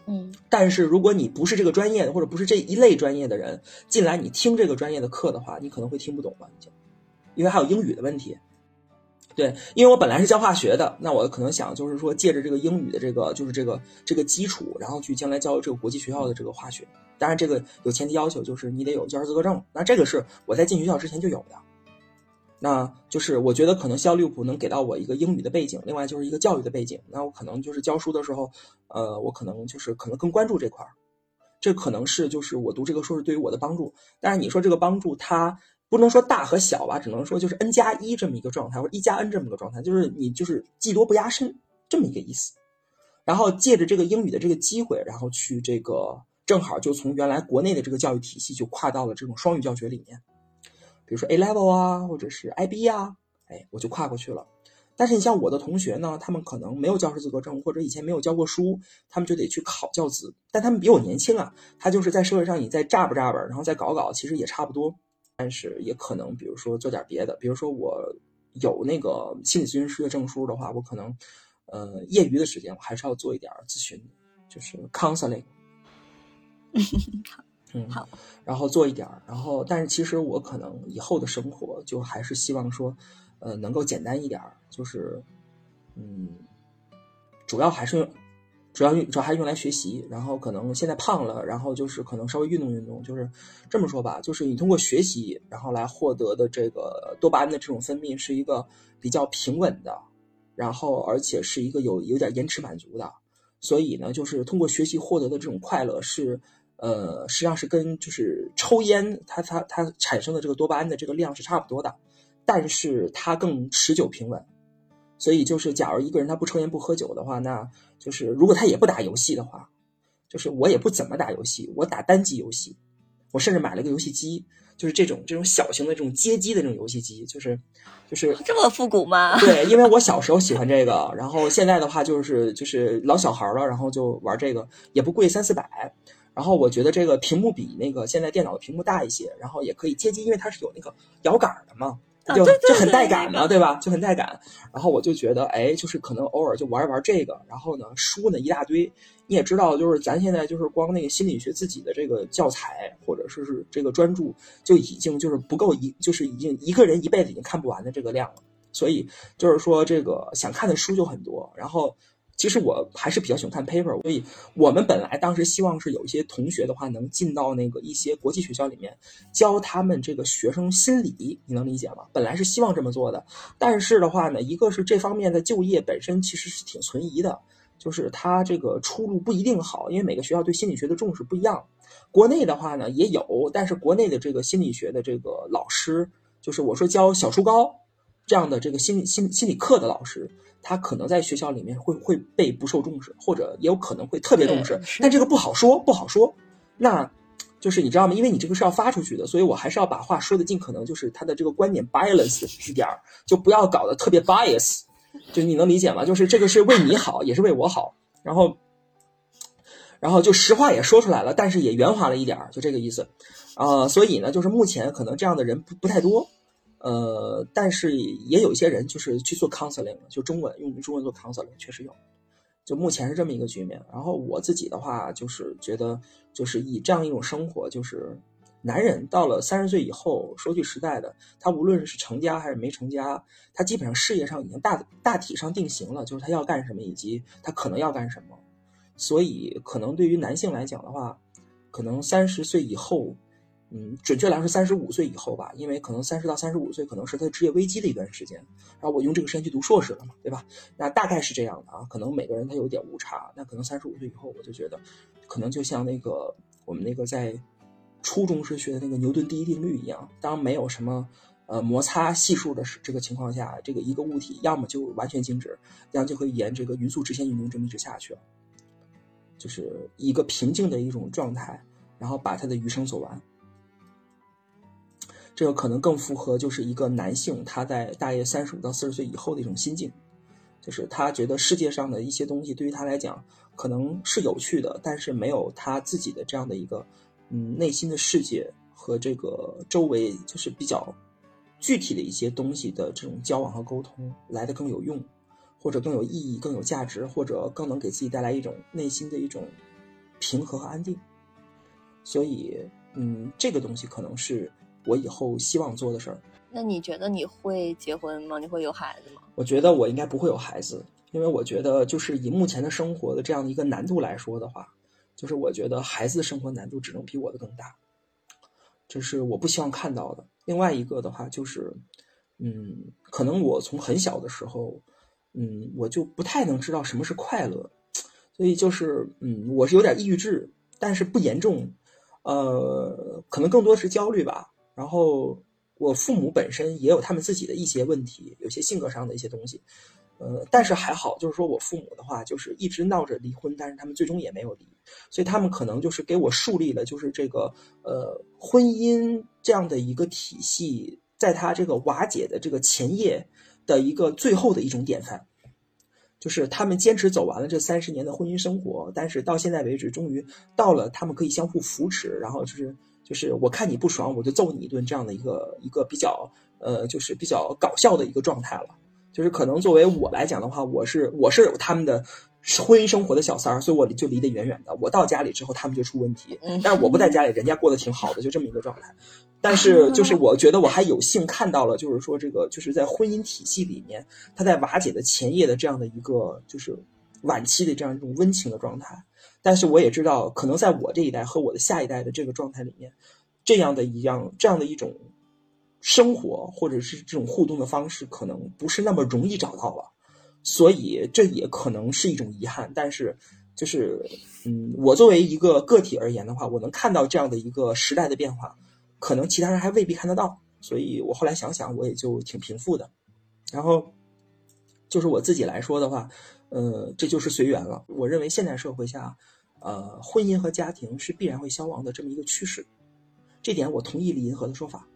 嗯，但是如果你不是这个专业的，或者不是这一类专业的人进来，你听这个专业的课的话，你可能会听不懂了，就因为还有英语的问题。对，因为我本来是教化学的，那我可能想就是说，借着这个英语的这个，就是这个这个基础，然后去将来教这个国际学校的这个化学。当然，这个有前提要求，就是你得有教师资格证。那这个是我在进学校之前就有的。那就是我觉得可能肖利物浦能给到我一个英语的背景，另外就是一个教育的背景。那我可能就是教书的时候，呃，我可能就是可能更关注这块儿。这可能是就是我读这个硕士对于我的帮助。但是你说这个帮助它。不能说大和小吧，只能说就是 n 加一这么一个状态，或者一加 n 这么个状态，就是你就是技多不压身这么一个意思。然后借着这个英语的这个机会，然后去这个正好就从原来国内的这个教育体系就跨到了这种双语教学里面，比如说 A level 啊，或者是 IB 啊，哎，我就跨过去了。但是你像我的同学呢，他们可能没有教师资格证，或者以前没有教过书，他们就得去考教资。但他们比我年轻啊，他就是在社会上你再炸吧炸吧，然后再搞搞，其实也差不多。但是也可能，比如说做点别的，比如说我有那个心理咨询师的证书的话，我可能呃业余的时间我还是要做一点咨询，就是 counseling。(laughs) 嗯，好。然后做一点儿，然后但是其实我可能以后的生活就还是希望说，呃，能够简单一点儿，就是嗯，主要还是用。主要用主要还是用来学习，然后可能现在胖了，然后就是可能稍微运动运动，就是这么说吧，就是你通过学习，然后来获得的这个多巴胺的这种分泌是一个比较平稳的，然后而且是一个有有点延迟满足的，所以呢，就是通过学习获得的这种快乐是，呃，实际上是跟就是抽烟它它它产生的这个多巴胺的这个量是差不多的，但是它更持久平稳。所以就是，假如一个人他不抽烟不喝酒的话，那就是如果他也不打游戏的话，就是我也不怎么打游戏，我打单机游戏，我甚至买了个游戏机，就是这种这种小型的这种街机的这种游戏机，就是就是这么复古吗？对，因为我小时候喜欢这个，然后现在的话就是就是老小孩了，然后就玩这个，也不贵，三四百，然后我觉得这个屏幕比那个现在电脑的屏幕大一些，然后也可以接机，因为它是有那个摇杆的嘛。就就很带感嘛，对吧？就很带感。然后我就觉得，哎，就是可能偶尔就玩一玩这个。然后呢，书呢一大堆。你也知道，就是咱现在就是光那个心理学自己的这个教材，或者说是这个专注，就已经就是不够一，就是已经一个人一辈子已经看不完的这个量了。所以就是说，这个想看的书就很多。然后。其实我还是比较喜欢看 paper，所以我们本来当时希望是有一些同学的话能进到那个一些国际学校里面教他们这个学生心理，你能理解吗？本来是希望这么做的，但是的话呢，一个是这方面的就业本身其实是挺存疑的，就是他这个出路不一定好，因为每个学校对心理学的重视不一样。国内的话呢也有，但是国内的这个心理学的这个老师，就是我说教小初高这样的这个心理心心理课的老师。他可能在学校里面会会被不受重视，或者也有可能会特别重视，但这个不好说，不好说。那就是你知道吗？因为你这个是要发出去的，所以我还是要把话说的尽可能就是他的这个观点 balance 一点儿，就不要搞得特别 bias，就你能理解吗？就是这个是为你好，也是为我好，然后。然后就实话也说出来了，但是也圆滑了一点儿，就这个意思，啊，所以呢，就是目前可能这样的人不不太多，呃，但是也有一些人就是去做 counseling，就中文用中文做 counseling，确实有，就目前是这么一个局面。然后我自己的话，就是觉得，就是以这样一种生活，就是男人到了三十岁以后，说句实在的，他无论是成家还是没成家，他基本上事业上已经大大体上定型了，就是他要干什么，以及他可能要干什么。所以，可能对于男性来讲的话，可能三十岁以后，嗯，准确来说三十五岁以后吧，因为可能三十到三十五岁可能是他职业危机的一段时间。然后我用这个时间去读硕士了嘛，对吧？那大概是这样的啊，可能每个人他有点误差。那可能三十五岁以后，我就觉得，可能就像那个我们那个在初中时学的那个牛顿第一定律一样，当没有什么呃摩擦系数的这个情况下，这个一个物体要么就完全静止，要么就可以沿这个匀速直线运动这么一直下去了。就是一个平静的一种状态，然后把他的余生走完。这个可能更符合就是一个男性他在大约三十五到四十岁以后的一种心境，就是他觉得世界上的一些东西对于他来讲可能是有趣的，但是没有他自己的这样的一个嗯内心的世界和这个周围就是比较具体的一些东西的这种交往和沟通来的更有用。或者更有意义、更有价值，或者更能给自己带来一种内心的一种平和和安定。所以，嗯，这个东西可能是我以后希望做的事儿。那你觉得你会结婚吗？你会有孩子吗？我觉得我应该不会有孩子，因为我觉得就是以目前的生活的这样的一个难度来说的话，就是我觉得孩子的生活难度只能比我的更大，这是我不希望看到的。另外一个的话就是，嗯，可能我从很小的时候。嗯，我就不太能知道什么是快乐，所以就是，嗯，我是有点抑郁质，但是不严重，呃，可能更多是焦虑吧。然后我父母本身也有他们自己的一些问题，有些性格上的一些东西，呃，但是还好，就是说我父母的话，就是一直闹着离婚，但是他们最终也没有离，所以他们可能就是给我树立了，就是这个呃婚姻这样的一个体系，在他这个瓦解的这个前夜。的一个最后的一种典范，就是他们坚持走完了这三十年的婚姻生活，但是到现在为止，终于到了他们可以相互扶持，然后就是就是我看你不爽，我就揍你一顿这样的一个一个比较呃，就是比较搞笑的一个状态了。就是可能作为我来讲的话，我是我是有他们的。婚姻生活的小三儿，所以我就离得远远的。我到家里之后，他们就出问题。但是我不在家里，人家过得挺好的，就这么一个状态。但是就 (laughs) 是我觉得我还有幸看到了，就是说这个就是在婚姻体系里面，他在瓦解的前夜的这样的一个就是晚期的这样一种温情的状态。但是我也知道，可能在我这一代和我的下一代的这个状态里面，这样的一样这样的一种生活或者是这种互动的方式，可能不是那么容易找到了。所以这也可能是一种遗憾，但是，就是，嗯，我作为一个个体而言的话，我能看到这样的一个时代的变化，可能其他人还未必看得到。所以我后来想想，我也就挺平复的。然后，就是我自己来说的话，呃，这就是随缘了。我认为现代社会下，呃，婚姻和家庭是必然会消亡的这么一个趋势，这点我同意李银河的说法，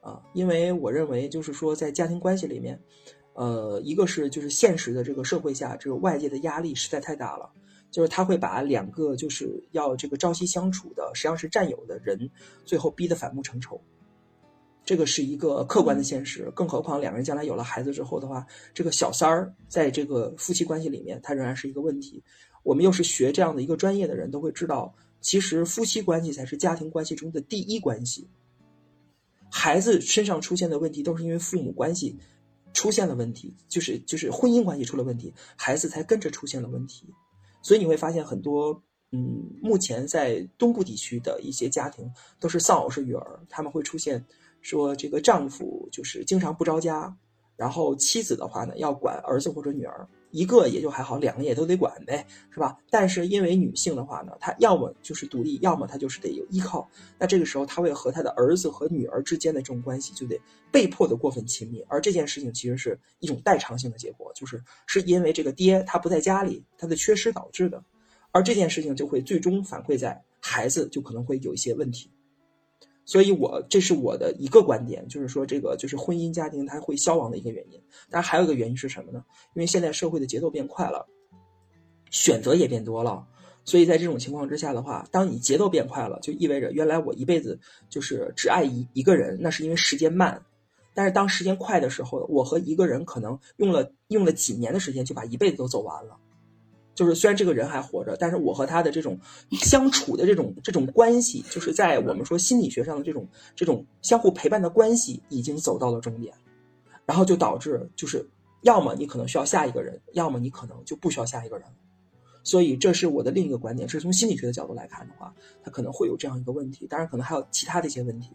啊，因为我认为就是说在家庭关系里面。呃，一个是就是现实的这个社会下，这个外界的压力实在太大了，就是他会把两个就是要这个朝夕相处的，实际上是战友的人，最后逼得反目成仇，这个是一个客观的现实。更何况两个人将来有了孩子之后的话，这个小三儿在这个夫妻关系里面，他仍然是一个问题。我们又是学这样的一个专业的人，都会知道，其实夫妻关系才是家庭关系中的第一关系。孩子身上出现的问题，都是因为父母关系。出现了问题，就是就是婚姻关系出了问题，孩子才跟着出现了问题，所以你会发现很多，嗯，目前在东部地区的一些家庭都是丧偶式育儿，他们会出现说这个丈夫就是经常不着家，然后妻子的话呢要管儿子或者女儿。一个也就还好，两个也都得管呗，是吧？但是因为女性的话呢，她要么就是独立，要么她就是得有依靠。那这个时候，她会和她的儿子和女儿之间的这种关系就得被迫的过分亲密。而这件事情其实是一种代偿性的结果，就是是因为这个爹他不在家里，他的缺失导致的。而这件事情就会最终反馈在孩子就可能会有一些问题。所以，我这是我的一个观点，就是说，这个就是婚姻家庭它会消亡的一个原因。当然，还有一个原因是什么呢？因为现在社会的节奏变快了，选择也变多了。所以在这种情况之下的话，当你节奏变快了，就意味着原来我一辈子就是只爱一一个人，那是因为时间慢。但是当时间快的时候，我和一个人可能用了用了几年的时间就把一辈子都走完了。就是虽然这个人还活着，但是我和他的这种相处的这种这种关系，就是在我们说心理学上的这种这种相互陪伴的关系，已经走到了终点，然后就导致就是要么你可能需要下一个人，要么你可能就不需要下一个人。所以这是我的另一个观点，是从心理学的角度来看的话，他可能会有这样一个问题。当然，可能还有其他的一些问题，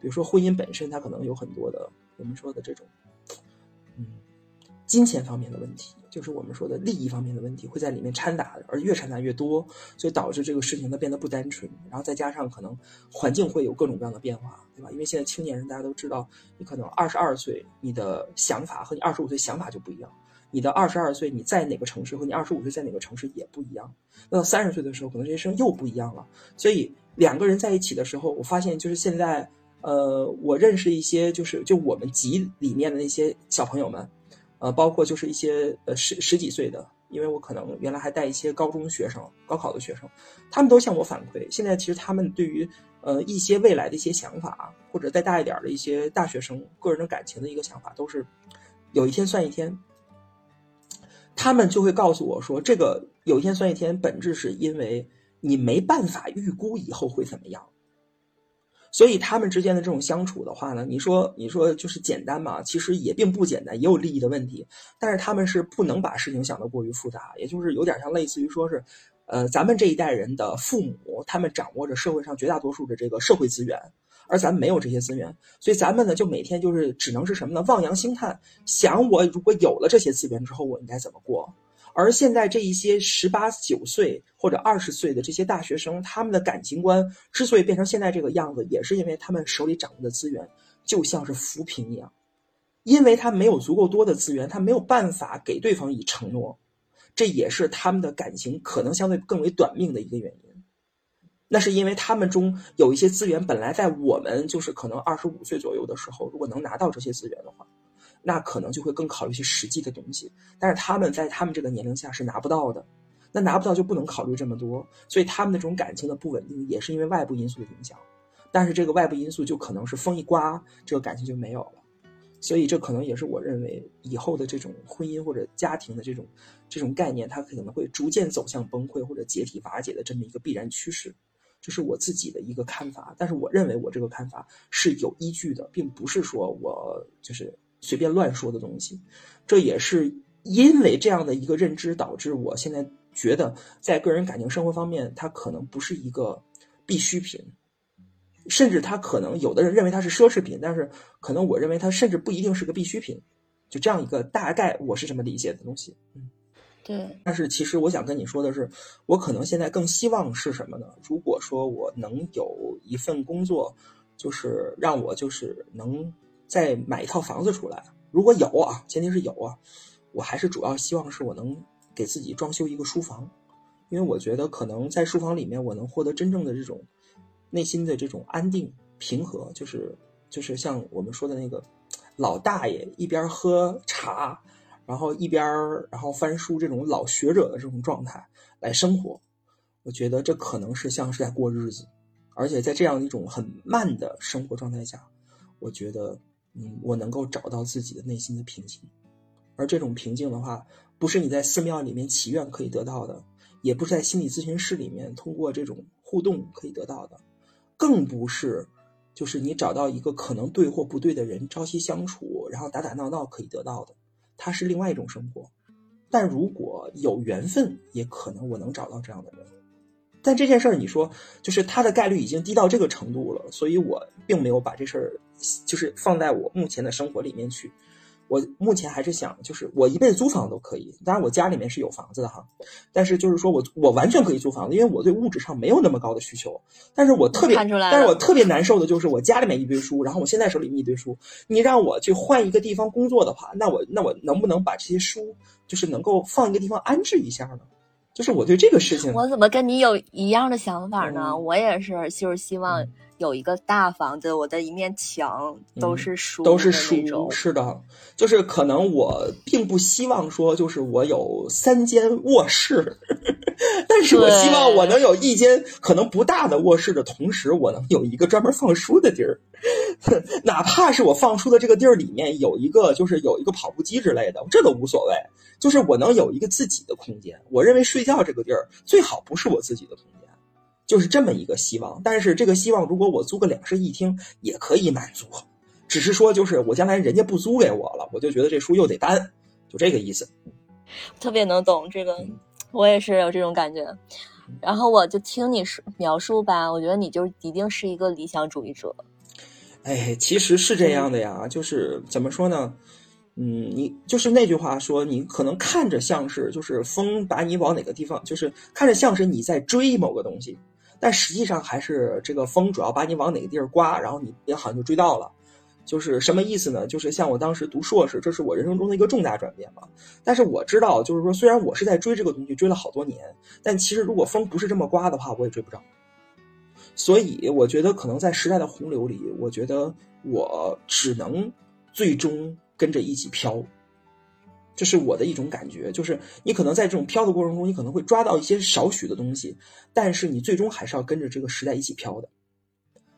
比如说婚姻本身，它可能有很多的我们说的这种，嗯，金钱方面的问题。就是我们说的利益方面的问题会在里面掺杂，而越掺杂越多，所以导致这个事情它变得不单纯。然后再加上可能环境会有各种各样的变化，对吧？因为现在青年人大家都知道，你可能二十二岁，你的想法和你二十五岁想法就不一样；你的二十二岁你在哪个城市和你二十五岁在哪个城市也不一样。那到三十岁的时候，可能这些事情又不一样了。所以两个人在一起的时候，我发现就是现在，呃，我认识一些就是就我们集里面的那些小朋友们。呃，包括就是一些呃十十几岁的，因为我可能原来还带一些高中学生、高考的学生，他们都向我反馈，现在其实他们对于呃一些未来的一些想法，或者再大一点的一些大学生个人的感情的一个想法，都是有一天算一天。他们就会告诉我说，这个有一天算一天，本质是因为你没办法预估以后会怎么样。所以他们之间的这种相处的话呢，你说你说就是简单嘛？其实也并不简单，也有利益的问题。但是他们是不能把事情想得过于复杂，也就是有点像类似于说是，呃，咱们这一代人的父母，他们掌握着社会上绝大多数的这个社会资源，而咱们没有这些资源，所以咱们呢就每天就是只能是什么呢？望洋兴叹，想我如果有了这些资源之后，我应该怎么过？而现在这一些十八九岁或者二十岁的这些大学生，他们的感情观之所以变成现在这个样子，也是因为他们手里掌握的资源就像是浮萍一样，因为他没有足够多的资源，他没有办法给对方以承诺，这也是他们的感情可能相对更为短命的一个原因。那是因为他们中有一些资源本来在我们就是可能二十五岁左右的时候，如果能拿到这些资源的话。那可能就会更考虑一些实际的东西，但是他们在他们这个年龄下是拿不到的，那拿不到就不能考虑这么多，所以他们的这种感情的不稳定也是因为外部因素的影响，但是这个外部因素就可能是风一刮，这个感情就没有了，所以这可能也是我认为以后的这种婚姻或者家庭的这种这种概念，它可能会逐渐走向崩溃或者解体瓦解的这么一个必然趋势，这是我自己的一个看法，但是我认为我这个看法是有依据的，并不是说我就是。随便乱说的东西，这也是因为这样的一个认知导致我现在觉得，在个人感情生活方面，它可能不是一个必需品，甚至它可能有的人认为它是奢侈品，但是可能我认为它甚至不一定是个必需品，就这样一个大概我是这么理解的东西。嗯，对。但是其实我想跟你说的是，我可能现在更希望是什么呢？如果说我能有一份工作，就是让我就是能。再买一套房子出来，如果有啊，前提是有啊，我还是主要希望是我能给自己装修一个书房，因为我觉得可能在书房里面我能获得真正的这种内心的这种安定平和，就是就是像我们说的那个老大爷一边喝茶，然后一边然后翻书这种老学者的这种状态来生活，我觉得这可能是像是在过日子，而且在这样一种很慢的生活状态下，我觉得。嗯，我能够找到自己的内心的平静，而这种平静的话，不是你在寺庙里面祈愿可以得到的，也不是在心理咨询室里面通过这种互动可以得到的，更不是就是你找到一个可能对或不对的人朝夕相处，然后打打闹闹可以得到的，它是另外一种生活。但如果有缘分，也可能我能找到这样的人。但这件事儿，你说就是它的概率已经低到这个程度了，所以我并没有把这事儿。就是放在我目前的生活里面去，我目前还是想，就是我一辈子租房都可以。当然，我家里面是有房子的哈，但是就是说我我完全可以租房子，因为我对物质上没有那么高的需求。但是我特别，但是我特别难受的就是我家里面一堆书，然后我现在手里面一堆书，你让我去换一个地方工作的话，那我那我能不能把这些书就是能够放一个地方安置一下呢？就是我对这个事情，我怎么跟你有一样的想法呢？嗯我也是，就是希望有一个大房子，我的一面墙都是书，嗯都是书，是的，就是可能我并不希望说，就是我有三间卧室，(laughs) 但是我希望我能有一间可能不大的卧室的同时，我能有一个专门放书的地儿，(laughs) 哪怕是我放书的这个地儿里面有一个，就是有一个跑步机之类的，这都无所谓，就是我能有一个自己的空间。我认为睡觉这个地儿最好不是我自己的空间。就是这么一个希望，但是这个希望，如果我租个两室一厅也可以满足，只是说就是我将来人家不租给我了，我就觉得这书又得单，就这个意思。特别能懂这个，嗯我也是有这种感觉。然后我就听你说描述吧，我觉得你就一定是一个理想主义者。哎，其实是这样的呀，就是怎么说呢？嗯，你就是那句话说，你可能看着像是就是风把你往哪个地方，就是看着像是你在追某个东西，但实际上还是这个风主要把你往哪个地儿刮，然后你也好像就追到了。就是什么意思呢？就是像我当时读硕士，这是我人生中的一个重大转变嘛。但是我知道，就是说，虽然我是在追这个东西，追了好多年，但其实如果风不是这么刮的话，我也追不着。所以我觉得，可能在时代的洪流里，我觉得我只能最终跟着一起飘。这是我的一种感觉，就是你可能在这种飘的过程中，你可能会抓到一些少许的东西，但是你最终还是要跟着这个时代一起飘的。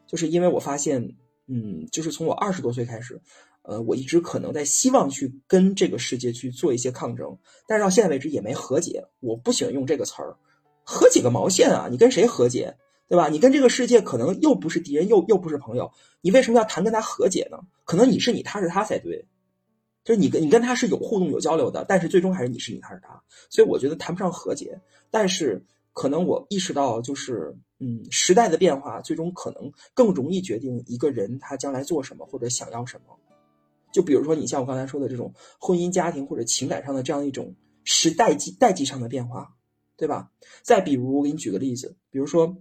就是因为我发现，嗯，就是从我二十多岁开始，呃，我一直可能在希望去跟这个世界去做一些抗争，但是到现在为止也没和解。我不喜欢用这个词儿，和解个毛线啊！你跟谁和解？对吧？你跟这个世界可能又不是敌人，又又不是朋友，你为什么要谈跟他和解呢？可能你是你，他是他才对。就是你跟你跟他是有互动、有交流的，但是最终还是你是你，他是他。所以我觉得谈不上和解，但是可能我意识到，就是嗯，时代的变化最终可能更容易决定一个人他将来做什么或者想要什么。就比如说你像我刚才说的这种婚姻家庭或者情感上的这样一种时代际代际上的变化，对吧？再比如我给你举个例子，比如说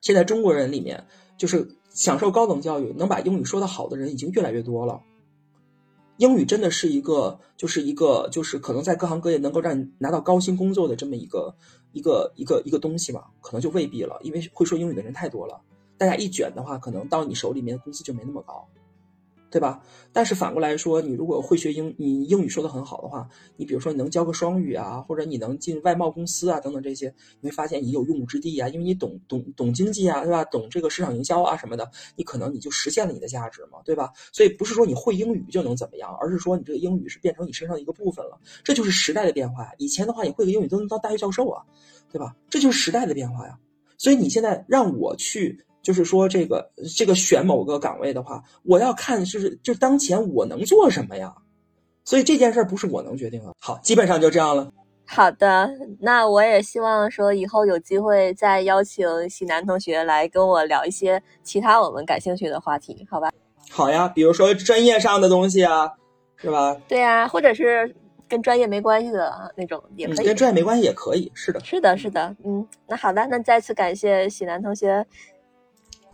现在中国人里面，就是享受高等教育能把英语说得好的人已经越来越多了。英语真的是一个，就是一个，就是可能在各行各业能够让你拿到高薪工作的这么一个一个一个一个东西嘛？可能就未必了，因为会说英语的人太多了，大家一卷的话，可能到你手里面工资就没那么高，对吧？但是反过来说，你如果会学英，你英语说的很好的话，你比如说你能教个双语啊，或者你能进外贸公司啊，等等这些，你会发现你有用武之地啊，因为你懂懂懂经济啊，对吧？懂这个市场营销啊什么的，你可能你就实现了你的价值嘛，对吧？所以不是说你会英语就能怎么样，而是说你这个英语是变成你身上的一个部分了，这就是时代的变化。以前的话，你会个英语都能当大学教授啊，对吧？这就是时代的变化呀。所以你现在让我去。就是说，这个这个选某个岗位的话，我要看就是就当前我能做什么呀，所以这件事儿不是我能决定的。好，基本上就这样了。好的，那我也希望说以后有机会再邀请喜南同学来跟我聊一些其他我们感兴趣的话题，好吧？好呀，比如说专业上的东西啊，是吧？对啊，或者是跟专业没关系的那种也可以。嗯、跟专业没关系也可以，是的。是的，是的，嗯，那好的，那再次感谢喜南同学。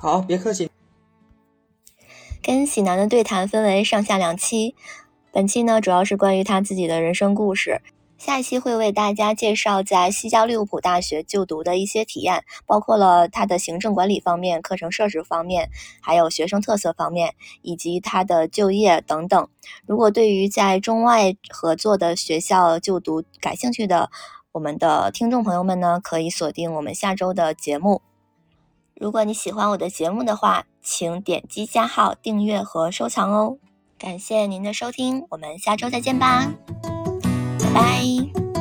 好，别客气。跟喜南的对谈分为上下两期，本期呢主要是关于他自己的人生故事，下一期会为大家介绍在西交利物浦大学就读的一些体验，包括了他的行政管理方面、课程设置方面，还有学生特色方面，以及他的就业等等。如果对于在中外合作的学校就读感兴趣的我们的听众朋友们呢，可以锁定我们下周的节目。如果你喜欢我的节目的话请点击加号订阅和收藏哦。感谢您的收听我们下周再见吧拜拜。